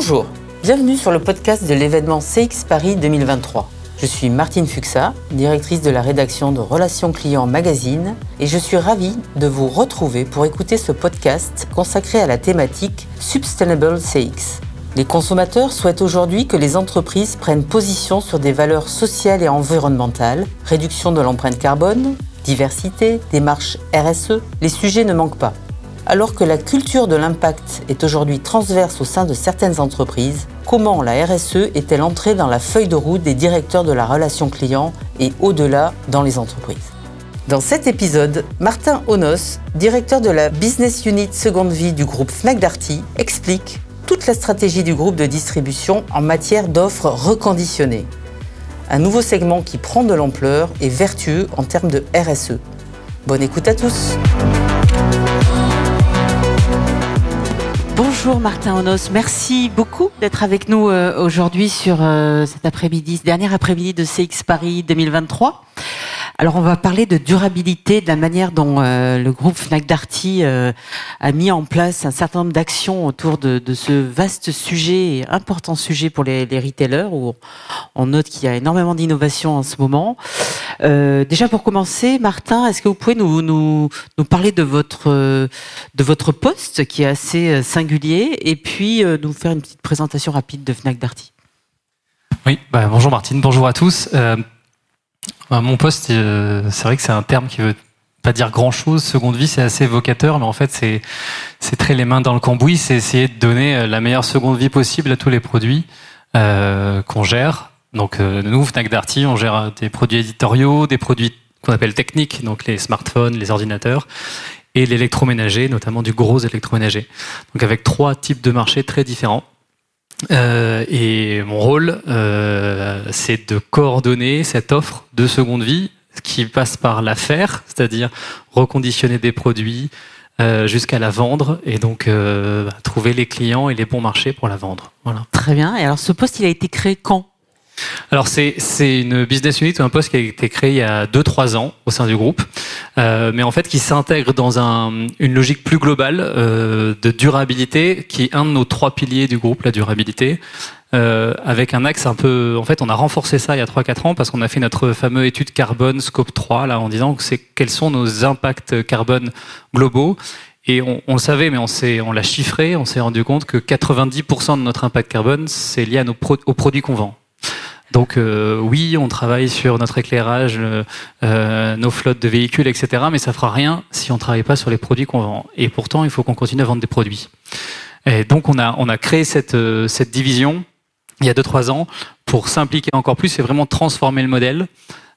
Bonjour, bienvenue sur le podcast de l'événement CX Paris 2023. Je suis Martine Fuxa, directrice de la rédaction de Relations Clients Magazine, et je suis ravie de vous retrouver pour écouter ce podcast consacré à la thématique Sustainable CX. Les consommateurs souhaitent aujourd'hui que les entreprises prennent position sur des valeurs sociales et environnementales, réduction de l'empreinte carbone, diversité, démarche RSE, les sujets ne manquent pas. Alors que la culture de l'impact est aujourd'hui transverse au sein de certaines entreprises, comment la RSE est-elle entrée dans la feuille de route des directeurs de la relation client et au-delà dans les entreprises? Dans cet épisode, Martin Onos, directeur de la Business Unit Seconde Vie du groupe Fnac Darty, explique toute la stratégie du groupe de distribution en matière d'offres reconditionnées. Un nouveau segment qui prend de l'ampleur et vertueux en termes de RSE. Bonne écoute à tous! Bonjour Martin Onos, merci beaucoup d'être avec nous euh, aujourd'hui sur euh, cet après-midi, ce dernier après-midi de CX Paris 2023. Alors on va parler de durabilité, de la manière dont euh, le groupe Fnac Darty euh, a mis en place un certain nombre d'actions autour de, ce vaste sujet, important sujet pour les, retailers, où on note qu'il y a énormément d'innovation en ce moment. Euh, déjà pour commencer, Martin, est-ce que vous pouvez nous, nous, nous, parler de votre, de votre poste qui est assez singulier, et puis nous faire une petite présentation rapide de Fnac Darty? Oui, bah, bonjour Martine, bonjour à tous. Bah, mon poste, euh, c'est vrai que c'est un terme qui veut pas dire grand chose. Seconde vie, c'est assez évocateur, mais en fait, c'est, c'est très les mains dans le cambouis. C'est essayer de donner euh, la meilleure seconde vie possible à tous les produits euh, qu'on gère. Donc, nous, Fnac Darty, on gère des produits éditoriaux, des produits qu'on appelle techniques, donc les smartphones, les ordinateurs, et l'électroménager, notamment du gros électroménager. Donc, avec trois types de marchés très différents. Euh, et mon rôle, euh, c'est de coordonner cette offre de seconde vie qui passe par l'affaire, c'est-à-dire reconditionner des produits euh, jusqu'à la vendre et donc trouver les clients et les bons marchés pour la vendre. Voilà. Très bien. Et alors ce poste, il a été créé quand? Alors c'est une business unit ou un poste qui a été créé il y a 2-3 ans au sein du groupe, euh, mais en fait qui s'intègre dans un, une logique plus globale euh, de durabilité, qui est un de nos trois piliers du groupe, la durabilité. Euh, avec un axe un peu, en fait, on a renforcé ça il y a 3-4 ans parce qu'on a fait notre fameux étude carbone scope 3 là en disant que c'est quels sont nos impacts carbone globaux et on, on, le savait, mais on, on l'a chiffré, on s'est rendu compte que 90% de notre impact carbone, c'est lié à nos aux produits qu'on vend. Donc euh, oui, on travaille sur notre éclairage, euh, nos flottes de véhicules, etc. Mais ça fera rien si on travaille pas sur les produits qu'on vend. Et pourtant, il faut qu'on continue à vendre des produits. Et donc on a, on a créé cette, euh, cette division il y a 2-3 ans pour s'impliquer encore plus et vraiment transformer le modèle.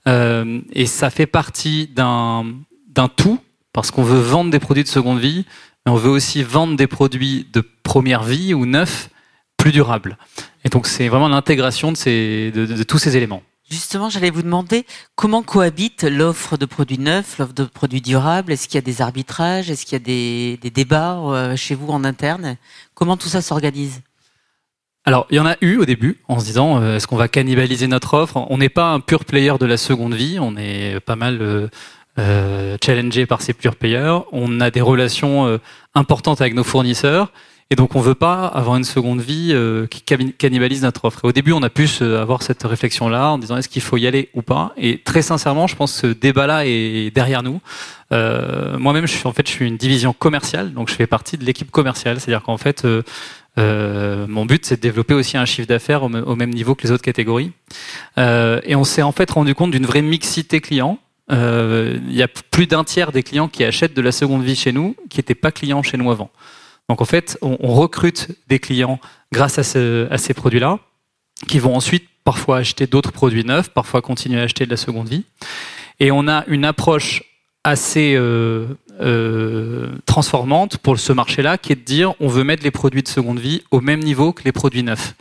Euh, et ça fait partie d'un tout, parce qu'on veut vendre des produits de seconde vie, mais on veut aussi vendre des produits de première vie ou neufs plus durables. Et donc c'est vraiment l'intégration de, ces, de, tous ces éléments. Justement, j'allais vous demander comment cohabite l'offre de produits neufs, l'offre de produits durables? Est-ce qu'il y a des arbitrages? Est-ce qu'il y a des, des débats euh, chez vous en interne? Comment tout ça s'organise? Alors, il y en a eu au début, en se disant, euh, est-ce qu'on va cannibaliser notre offre? On n'est pas un pur player de la seconde vie, on est pas mal euh, euh challengé par ces pure players. On a des relations importantes avec nos fournisseurs. Et donc, on veut pas avoir une seconde vie euh, qui cannibalise notre offre. Au début, on a pu avoir cette réflexion-là en disant est-ce qu'il faut y aller ou pas? Et très sincèrement, je pense que ce débat-là est derrière nous. Euh, Moi-même, je suis une division commerciale, donc je fais partie de l'équipe commerciale. C'est-à-dire qu'en fait, euh, euh mon but, c'est de développer aussi un chiffre d'affaires au, même niveau que les autres catégories. Euh, et on s'est en fait rendu compte d'une vraie mixité client. Il y a plus d'un tiers des clients qui achètent de la seconde vie chez nous qui n'étaient pas clients chez nous avant. Donc en fait, on, recrute des clients grâce à, ces produits-là, qui vont ensuite parfois acheter d'autres produits neufs, parfois continuer à acheter de la seconde vie. Et on a une approche assez euh, euh, transformante pour ce marché-là, qui est de dire on veut mettre les produits de seconde vie au même niveau que les produits neufs.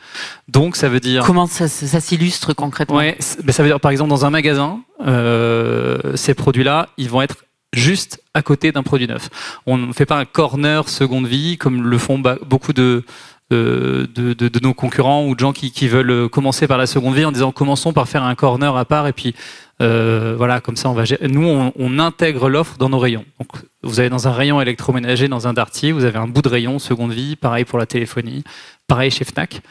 Donc ça veut dire comment ça, s'illustre concrètement? Ouais, ben, ça veut dire par exemple dans un magasin, euh, ces produits-là, ils vont être juste à côté d'un produit neuf. On ne fait pas un corner seconde vie comme le font beaucoup de de, nos concurrents ou de gens qui, qui, veulent commencer par la seconde vie en disant commençons par faire un corner à part et puis euh, voilà, comme ça on va Nous, on, intègre l'offre dans nos rayons. Donc, vous avez dans un rayon électroménager, dans un Darty, vous avez un bout de rayon seconde vie, pareil pour la téléphonie, pareil chez Fnac.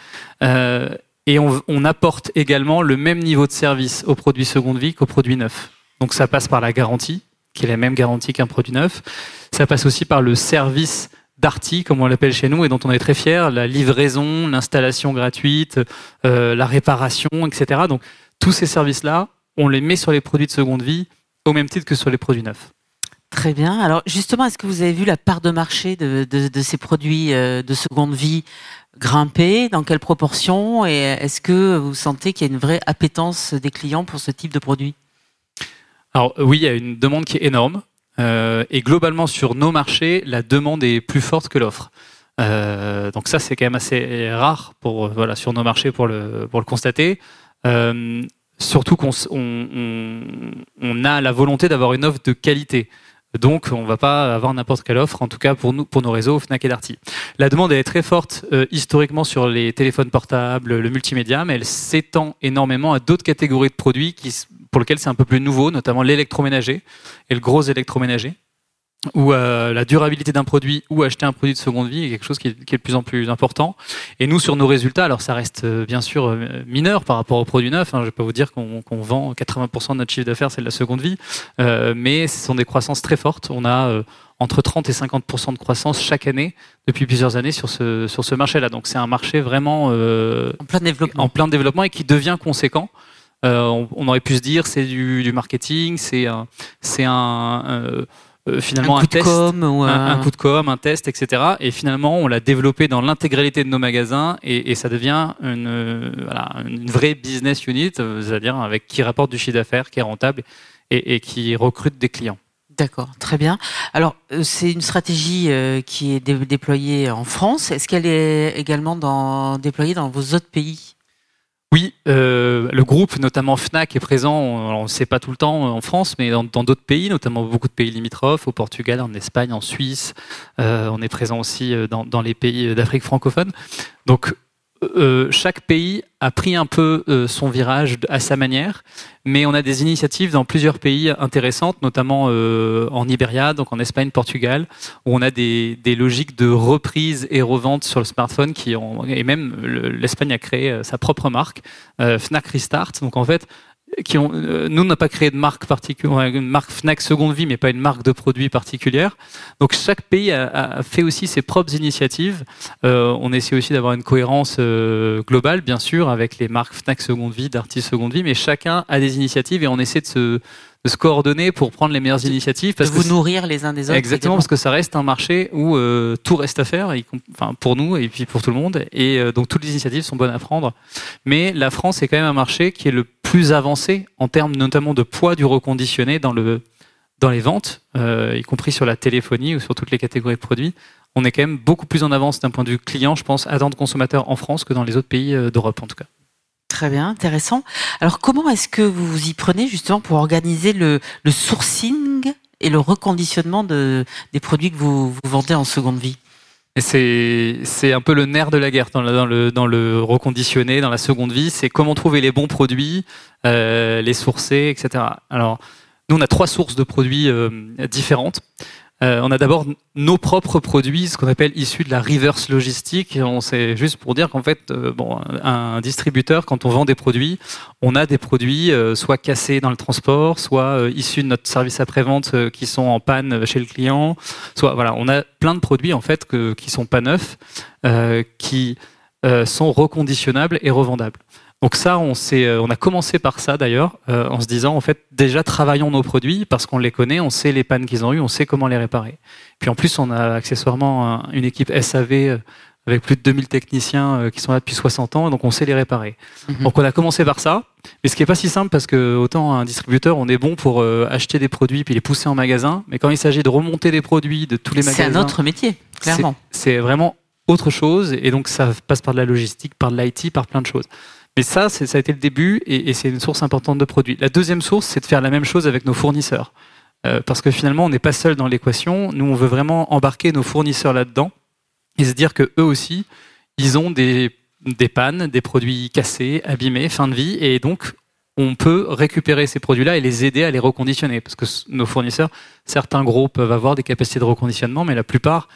Euh, et on, on, apporte également le même niveau de service aux produits seconde vie qu'aux produits neufs. Donc ça passe par la garantie, qui est la même garantie qu'un produit neuf. Ça passe aussi par le service Darty, comme on l'appelle chez nous, et dont on est très fier, la livraison, l'installation gratuite, euh, la réparation, etc. Donc tous ces services-là, on les met sur les produits de seconde vie au même titre que sur les produits neufs. Très bien. Alors justement, est-ce que vous avez vu la part de marché de, ces produits euh, de seconde vie grimper Dans quelle proportion? Et est-ce que vous sentez qu'il y a une vraie appétence des clients pour ce type de produit? Alors oui, il y a une demande qui est énorme. Euh, et globalement, sur nos marchés, la demande est plus forte que l'offre. Euh, donc ça, c'est quand même assez rare pour euh, voilà sur nos marchés pour le constater. surtout qu'on on, a la volonté d'avoir une offre de qualité. Donc, on ne va pas avoir n'importe quelle offre, en tout cas pour nos réseaux Fnac et Darty. La demande est très forte historiquement sur les téléphones portables, le multimédia, mais elle s'étend énormément à d'autres catégories de produits pour lequel c'est un peu plus nouveau, notamment l'électroménager et le gros électroménager, où euh, la durabilité d'un produit ou acheter un produit de seconde vie est quelque chose qui est, qui est, de plus en plus important. Et nous, sur nos résultats, alors ça reste euh, bien sûr euh, mineur par rapport aux produits neufs. Hein, je peux vous dire qu'on vend 80% de notre chiffre d'affaires, c'est de la seconde vie, euh, mais ce sont des croissances très fortes. On a entre 30 et 50% de croissance chaque année depuis plusieurs années sur ce, sur ce marché-là. Donc c'est un marché vraiment en plein développement, en plein développement et qui devient conséquent. On, aurait pu se dire c'est du, marketing, c'est un, c'est un euh, euh, finalement un, coup de com ou un... coup de com, un test, etc. Et finalement, on l'a développé dans l'intégralité de nos magasins et, ça devient une, une vraie business unit, c'est-à-dire avec qui rapporte du chiffre d'affaires, qui est rentable et, qui recrute des clients. D'accord, très bien. Alors, c'est une stratégie qui est déployée en France. Est-ce qu'elle est également dans, déployée dans vos autres pays? Oui, euh, le groupe, notamment Fnac, est présent, on ne sait pas tout le temps en France, mais dans d'autres pays, notamment beaucoup de pays limitrophes, au Portugal, en Espagne, en Suisse. Euh, on est présent aussi euh, dans, dans les pays d'Afrique francophone. Donc euh, chaque pays a pris un peu euh, son virage à sa manière, mais on a des initiatives dans plusieurs pays intéressantes, notamment euh, en Iberia, donc en Espagne, Portugal, où on a des, logiques de reprise et revente sur le smartphone et même l'Espagne a créé sa propre marque, Fnac Restart. Donc en fait, qui ont, euh, nous, on n'a pas créé de marque particulière, une marque Fnac seconde vie, mais pas une marque de produit particulière. Donc chaque pays a, a fait aussi ses propres initiatives. Euh, on essaie aussi d'avoir une cohérence euh, globale, bien sûr, avec les marques Fnac seconde vie, Darty seconde vie, mais chacun a des initiatives et on essaie de se de se coordonner pour prendre les meilleures initiatives. Parce de vous nourrir les uns des autres. Exactement, parce que ça reste un marché où euh, tout reste à faire, enfin, pour nous et puis pour tout le monde. Et euh, donc toutes les initiatives sont bonnes à prendre. Mais la France est quand même un marché qui est le plus avancé en termes notamment de poids du reconditionné dans, le, dans les ventes, euh, y compris sur la téléphonie ou sur toutes les catégories de produits. On est quand même beaucoup plus en avance d'un point de vue client, je pense, attente consommateur en France que dans les autres pays d'Europe en tout cas. Très bien, intéressant. Alors comment est-ce que vous vous y prenez justement pour organiser le, sourcing et le reconditionnement de, des produits que vous vendez en seconde vie? C'est un peu le nerf de la guerre dans, le, dans reconditionné, dans la seconde vie. C'est comment trouver les bons produits, euh, les sourcer, etc. Alors, nous, on a trois sources de produits euh, différentes. Euh, on a d'abord nos propres produits, ce qu'on appelle issus de la reverse logistique. On sait juste pour dire qu'en fait, euh, bon, un distributeur, quand on vend des produits, on a des produits euh, soit cassés dans le transport, soit issus de notre service après-vente qui sont en panne chez le client, soit voilà, on a plein de produits en fait qui sont pas neufs, qui sont reconditionnables et revendables. Donc ça, on, euh, on a commencé par ça d'ailleurs, euh, en se disant en fait déjà travaillons nos produits parce qu'on les connaît, on sait les pannes qu'ils ont eues, on sait comment les réparer. Puis en plus, on a accessoirement une équipe SAV euh, avec plus de 2000 techniciens qui sont là depuis 60 ans, donc on sait les réparer. Mhm. Donc on a commencé par ça, mais ce qui est pas si simple parce que autant un distributeur, on est bon pour acheter des produits puis les pousser en magasin, mais quand il s'agit de remonter des produits de tous les magasins, c'est un autre métier, clairement. C'est vraiment autre chose, et donc ça passe par de la logistique, par de l'IT, par plein de choses. Mais ça, ça a été le début et, c'est une source importante de produits. La deuxième source, c'est de faire la même chose avec nos fournisseurs. Euh, parce que finalement, on n'est pas seul dans l'équation. Nous, on veut vraiment embarquer nos fournisseurs là-dedans et se dire que eux aussi, ils ont des, des pannes, des produits cassés, abîmés, fin de vie, et donc on peut récupérer ces produits-là et les aider à les reconditionner. Parce que nos fournisseurs, certains gros peuvent avoir des capacités de reconditionnement, mais la plupart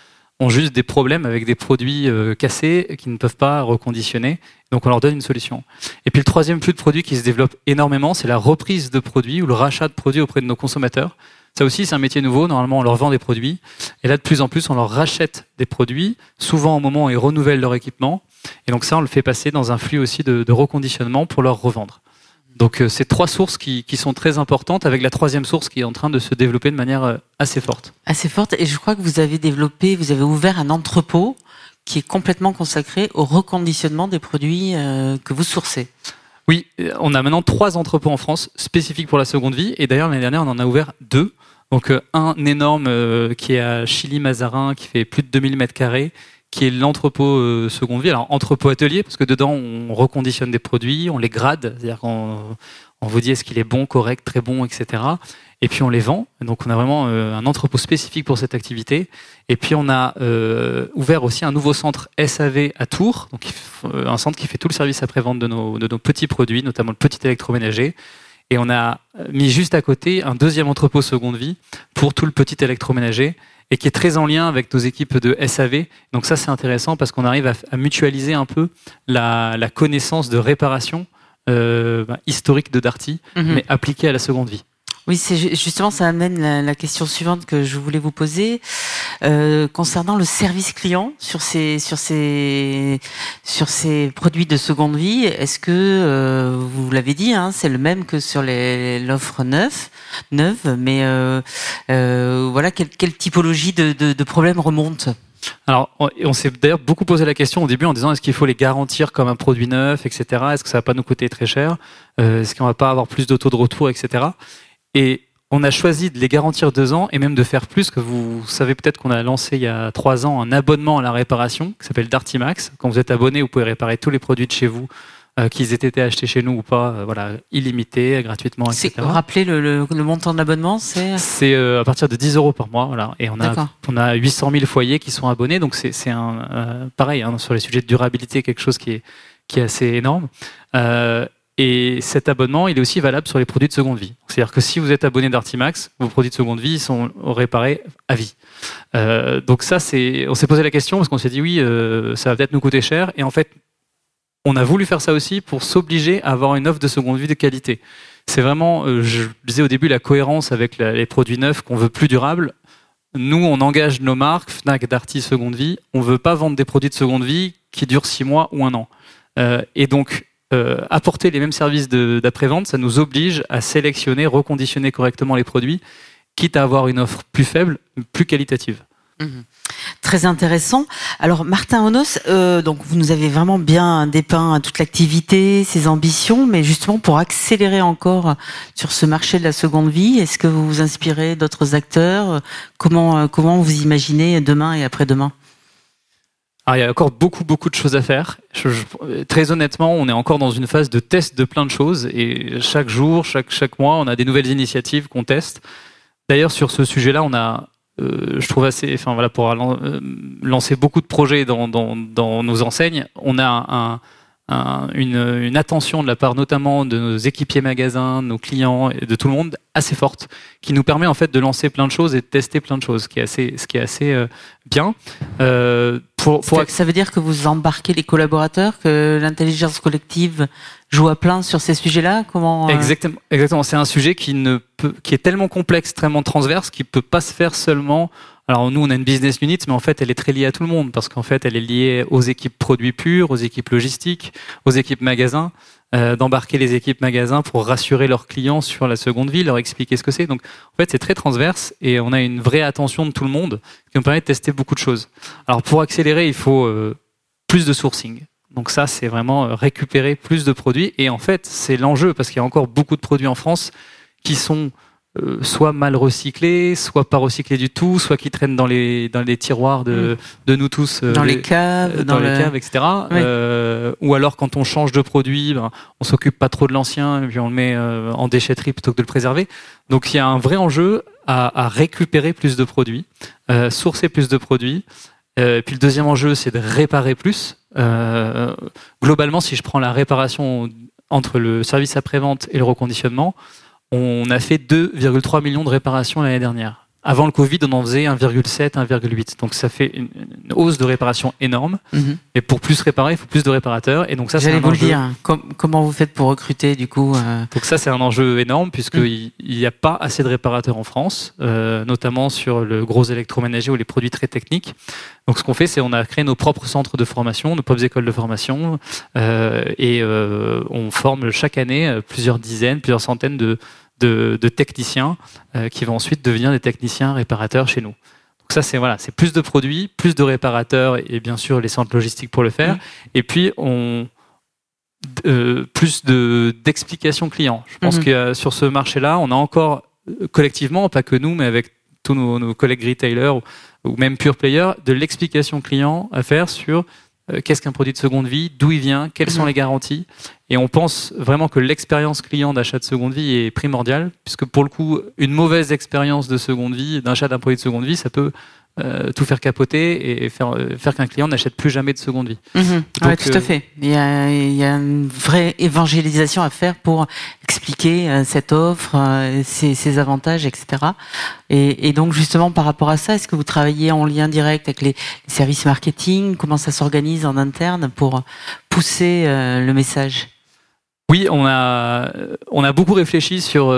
juste des problèmes avec des produits euh, cassés qui ne peuvent pas reconditionner. Donc on leur donne une solution. Et puis le troisième flux de produits qui se développe énormément, c'est la reprise de produits ou le rachat de produits auprès de nos consommateurs. Ça aussi, c'est un métier nouveau. Normalement, on leur vend des produits. Et là, de plus en plus, on leur rachète des produits, souvent au moment où ils renouvellent leur équipement. Et donc ça, on le fait passer dans un flux aussi de reconditionnement pour leur revendre. Donc euh, c'est trois sources qui, qui, sont très importantes, avec la troisième source qui est en train de se développer de manière euh, assez forte. Assez forte, et je crois que vous avez développé, vous avez ouvert un entrepôt qui est complètement consacré au reconditionnement des produits euh, que vous sourcez. Oui, on a maintenant trois entrepôts en France spécifiques pour la seconde vie, et d'ailleurs l'année dernière on en a ouvert deux. Donc un énorme qui est à Chili-Mazarin, qui fait plus de 2000 mètres carrés, qui est l'entrepôt euh, seconde vie. Alors entrepôt atelier parce que dedans on reconditionne des produits, on les grade, c'est-à-dire qu'on on vous dit est-ce qu'il est bon, correct, très bon, etc. Et puis on les vend. Donc on a vraiment euh, un entrepôt spécifique pour cette activité. Et puis on a euh, ouvert aussi un nouveau centre SAV à Tours, un centre qui fait tout le service après-vente de nos, de nos petits produits, notamment le petit électroménager. Et on a mis juste à côté un deuxième entrepôt seconde vie pour tout le petit électroménager et qui est très en lien avec nos équipes de SAV. Donc ça, c'est intéressant parce qu'on arrive à, mutualiser un peu la, connaissance de réparation euh, bah, historique de Darty, mhm. mais appliquée à la seconde vie. Oui, c'est justement ça amène la, question suivante que je voulais vous poser euh, concernant le service client sur ces sur ces sur ces produits de seconde vie. Est-ce que euh, vous l'avez dit, hein, c'est le même que sur l'offre neuve, neuve, mais euh, euh, voilà quelle, quelle typologie de, de, de problèmes remonte? Alors, on s'est d'ailleurs beaucoup posé la question au début en disant est-ce qu'il faut les garantir comme un produit neuf, etc. Est-ce que ça va pas nous coûter très cher? Euh, Est-ce qu'on va pas avoir plus de taux de retour, etc. Et on a choisi de les garantir deux ans et même de faire plus, que vous savez peut-être qu'on a lancé il y a trois ans un abonnement à la réparation qui s'appelle Dartimax. Quand vous êtes abonné, vous pouvez réparer tous les produits de chez vous, euh, qu'ils aient été achetés chez nous ou pas, euh, voilà, illimité, gratuitement, etc. Rappelez le, le, le, montant de l'abonnement, c'est? C'est euh, à partir de 10 euros par mois, voilà. Et on a, on a 800 000 foyers qui sont abonnés, donc c'est un pareil hein, sur les sujets de durabilité, quelque chose qui est qui est assez énorme. Euh, et cet abonnement, il est aussi valable sur les produits de seconde vie. C'est-à-dire que si vous êtes abonné d'Artimax, vos produits de seconde vie sont réparés à vie. Euh, donc ça, c'est, on s'est posé la question parce qu'on s'est dit oui, euh, ça va peut-être nous coûter cher. Et en fait, on a voulu faire ça aussi pour s'obliger à avoir une offre de seconde vie de qualité. C'est vraiment, euh, je disais au début, la cohérence avec les produits neufs qu'on veut plus durables. Nous, on engage nos marques, Fnac, Darty, Seconde Vie. On veut pas vendre des produits de seconde vie qui durent six mois ou un an. Et donc, euh, apporter les mêmes services d'après-vente, ça nous oblige à sélectionner, reconditionner correctement les produits, quitte à avoir une offre plus faible, plus qualitative. Mhm. Très intéressant. Alors Martin Onos, euh, donc vous nous avez vraiment bien dépeint toute l'activité, ses ambitions, mais justement pour accélérer encore sur ce marché de la seconde vie, est-ce que vous vous inspirez d'autres acteurs? Comment comment vous imaginez demain et après-demain? Ah, il y a encore beaucoup, beaucoup de choses à faire. très honnêtement, on est encore dans une phase de test de plein de choses et chaque jour, chaque, mois, on a des nouvelles initiatives qu'on teste. D'ailleurs, sur ce sujet-là, on a, euh, je trouve assez, enfin voilà, pour euh, lancer beaucoup de projets dans nos enseignes, on a un, une, attention de la part notamment de nos équipiers magasins, de nos clients et de tout le monde assez forte, qui nous permet en fait de lancer plein de choses et de tester plein de choses, ce qui est assez, ce qui est assez euh, bien. Euh, pour, pour... Ça veut dire que vous embarquez les collaborateurs, que l'intelligence collective joue à plein sur ces sujets-là? Comment euh, Exactement, exactement. C'est un sujet qui ne peut, qui est tellement complexe, extrêmement transverse, qui peut pas se faire seulement alors nous, on a une business unit, mais en fait, elle est très liée à tout le monde parce qu'en fait, elle est liée aux équipes produits purs, aux équipes logistiques, aux équipes magasins, euh, d'embarquer les équipes magasins pour rassurer leurs clients sur la seconde vie, leur expliquer ce que c'est. Donc, en fait, c'est très transverse et on a une vraie attention de tout le monde qui nous permet de tester beaucoup de choses. Alors, pour accélérer, il faut euh, plus de sourcing. Donc ça, c'est vraiment euh, récupérer plus de produits. Et en fait, c'est l'enjeu parce qu'il y a encore beaucoup de produits en France qui sont euh, soit mal recyclés, soit pas recyclés du tout, soit qui traînent dans les dans les tiroirs de, mm. de nous tous, euh, dans les, caves, euh, dans, les caves, etc. ou alors quand on change de produit, ben, on s'occupe pas trop de l'ancien et puis on le met en déchetterie plutôt que de le préserver. Donc il y a un vrai enjeu à, à récupérer plus de produits, sourcer plus de produits et puis le deuxième enjeu, c'est de réparer plus. globalement, si je prends la réparation entre le service après-vente et le reconditionnement, on a fait 2,3 millions de réparations l'année dernière. Avant le Covid, on en faisait 1,7, 1,8. Donc ça fait une, hausse de réparation énorme. Mhm. Et pour plus réparer, il faut plus de réparateurs. Et donc ça, c'est un vous le dire. comment vous faites pour recruter du coup euh? Donc ça, c'est un enjeu énorme puisqu'il mhm. n'y a pas assez de réparateurs en France, euh, notamment sur le gros électroménager ou les produits très techniques. Donc ce qu'on fait, c'est on a créé nos propres centres de formation, nos propres écoles de formation, euh, et on forme chaque année plusieurs dizaines, plusieurs centaines de de, techniciens euh, qui vont ensuite devenir des techniciens réparateurs chez nous. Donc ça, c'est voilà, c'est plus de produits, plus de réparateurs et, bien sûr les centres logistiques pour le faire. Mmh. Et puis on euh, plus de d'explications clients. Je pense mmh. que sur ce marché-là, on a encore euh, collectivement, pas que nous, mais avec tous nos, collègues retailers ou, ou, même pure players, de l'explication client à faire sur qu'est-ce qu'un produit de seconde vie, d'où il vient, quelles sont les garanties. Et on pense vraiment que l'expérience client d'achat de seconde vie est primordiale, puisque pour le coup, une mauvaise expérience de seconde vie, d'achat d'un produit de seconde vie, ça peut euh, tout faire capoter et faire, euh, faire qu'un client n'achète plus jamais de seconde vie. Mhm. oui, tout à fait. Il y, a, il y, a, une vraie évangélisation à faire pour expliquer cette offre, ses, ses, avantages, etc. Et, et, donc justement par rapport à ça, est-ce que vous travaillez en lien direct avec les, services marketing? Comment ça s'organise en interne pour pousser le message? Oui, on a, on a beaucoup réfléchi sur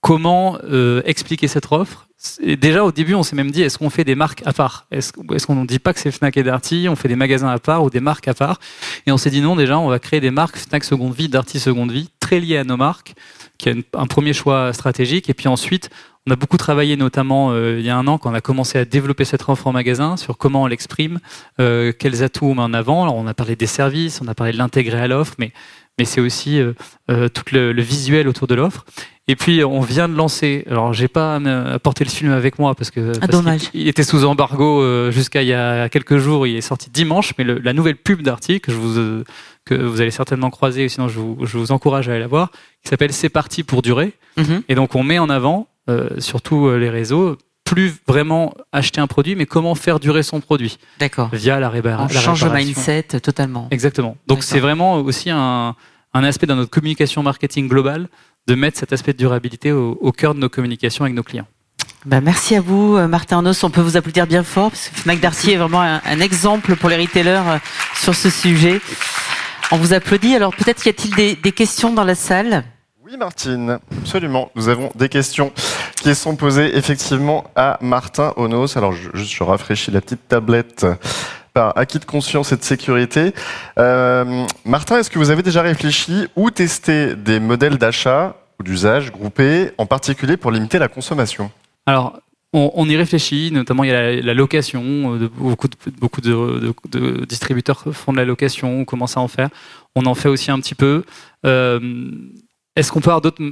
comment euh, expliquer cette offre Déjà au début, on s'est même dit est-ce qu'on fait des marques à part Est-ce qu'on ne dit pas que c'est Fnac et Darty On fait des magasins à part ou des marques à part Et on s'est dit non, déjà, on va créer des marques Fnac Seconde Vie, Darty Seconde Vie, très liées à nos marques, qui est un premier choix stratégique. Et puis ensuite, on a beaucoup travaillé, notamment euh, il y a un an, quand on a commencé à développer cette offre en magasin, sur comment on l'exprime, euh, quels atouts on met en avant. Alors, on a parlé des services, on a parlé de l'intégrer à l'offre, mais c'est aussi tout le, le, visuel autour de l'offre. Et puis on vient de lancer. Alors j'ai pas apporté le film avec moi parce que ah, dommage. Il, était sous embargo euh, jusqu'à il y a quelques jours. Il est sorti dimanche, mais la nouvelle pub d'Arty que je vous euh, que vous allez certainement croiser, sinon je vous, je vous encourage à aller la voir, qui s'appelle C'est parti pour durer. Mhm. Et donc on met en avant euh, surtout les réseaux plus vraiment acheter un produit, mais comment faire durer son produit. D'accord. Via la, réparation. On change le mindset totalement. Exactement. Donc c'est vraiment aussi un, un aspect dans notre communication marketing globale de mettre cet aspect de durabilité au, cœur de nos communications avec nos clients. Bah, merci à vous, euh, Martin Arnos. On peut vous applaudir bien fort parce que Fnac Darty est vraiment un, exemple pour les retailers euh, sur ce sujet. On vous applaudit. Alors peut-être y a-t-il des, questions dans la salle? Oui, Martine, absolument. Nous avons des questions qui sont posées effectivement à Martin Onos. Alors je, je rafraîchis la petite tablette acquis de conscience et de sécurité. Euh, Martin, est-ce que vous avez déjà réfléchi ou testé des modèles d'achat ou d'usage groupés, en particulier pour limiter la consommation? Alors, on, y réfléchit, notamment il y a la, location, euh, beaucoup, de, beaucoup de, distributeurs font de la location, on commence à en faire. On en fait aussi un petit peu. Euh, est-ce qu'on peut avoir d'autres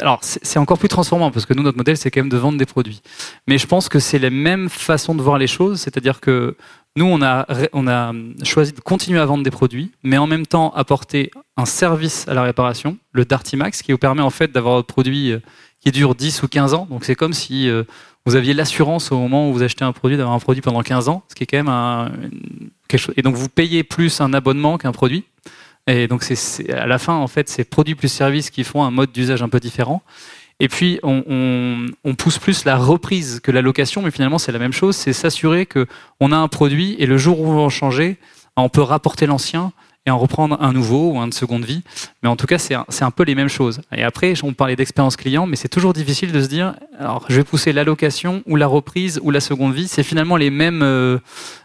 Alors, c'est encore plus transformant parce que nous, notre modèle, c'est quand même de vendre des produits. Mais je pense que c'est la même façon de voir les choses, c'est-à-dire que nous, on a, a choisi de continuer à vendre des produits, mais en même temps apporter un service à la réparation, le Darty Max, qui vous permet en fait d'avoir un produit euh, qui dure 10 ou 15 ans. C'est comme si euh, vous aviez l'assurance au moment où vous achetez un produit d'avoir un produit pendant 15 ans, ce qui est quand même quelque chose. Et donc vous payez plus un abonnement qu'un produit. Et donc à la fin en fait c'est produits plus services qui font un mode d'usage un peu différent. Et puis, on, pousse plus la reprise que la location, mais finalement, c'est la même chose. C'est s'assurer qu'on a un produit et le jour où on va en changer, on peut rapporter l'ancien et en reprendre un nouveau ou un de seconde vie. Mais en tout cas, c'est un, peu les mêmes choses. Et après, on parlait d'expérience client, mais c'est toujours difficile de se dire, alors, je vais pousser la location ou la reprise ou la seconde vie. C'est finalement les mêmes, euh,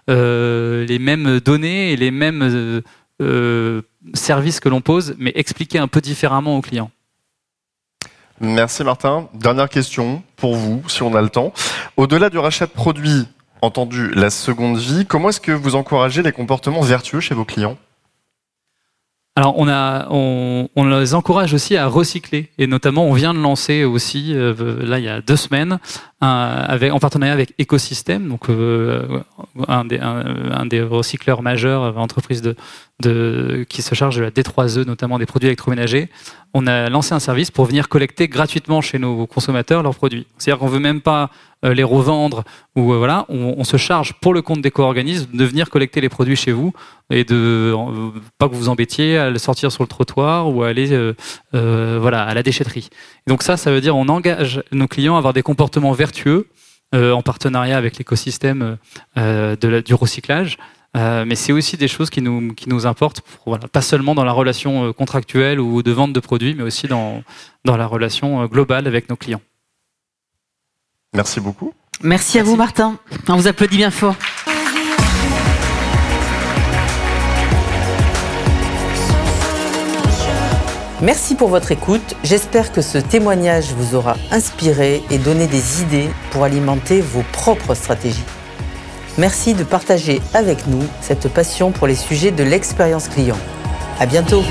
euh, données et les mêmes euh, services que l'on pose, mais expliqués un peu différemment aux clients. Merci Martin. Dernière question pour vous, si on a le temps. Au-delà du rachat de produits, entendu la seconde vie, comment est-ce que vous encouragez les comportements vertueux chez vos clients? Alors on, les encourage aussi à recycler et notamment on vient de lancer aussi euh, là il y a deux semaines en partenariat avec Ecosystem, donc un des, un, des, recycleurs majeurs, entreprise de, de, qui se charge de la D3E, notamment des produits électroménagers. On a lancé un service pour venir collecter gratuitement chez nos consommateurs leurs produits. C'est-à-dire qu'on veut même pas euh, les revendre ou euh, voilà, on, se charge pour le compte d'éco-organismes de venir collecter les produits chez vous et de euh, pas que vous vous embêtiez à le sortir sur le trottoir ou à aller voilà à la déchetterie. donc ça, ça veut dire on engage nos clients à avoir des comportements vertueux en partenariat avec l'écosystème du recyclage. mais c'est aussi des choses qui nous, qui nous importent, voilà, pas seulement dans la relation contractuelle ou de vente de produits, mais aussi dans, dans la relation globale avec nos clients. Merci beaucoup. Merci, à vous, Martin. On vous applaudit bien fort. Merci pour votre écoute. J'espère que ce témoignage vous aura inspiré et donné des idées pour alimenter vos propres stratégies. Merci de partager avec nous cette passion pour les sujets de l'expérience client. À bientôt.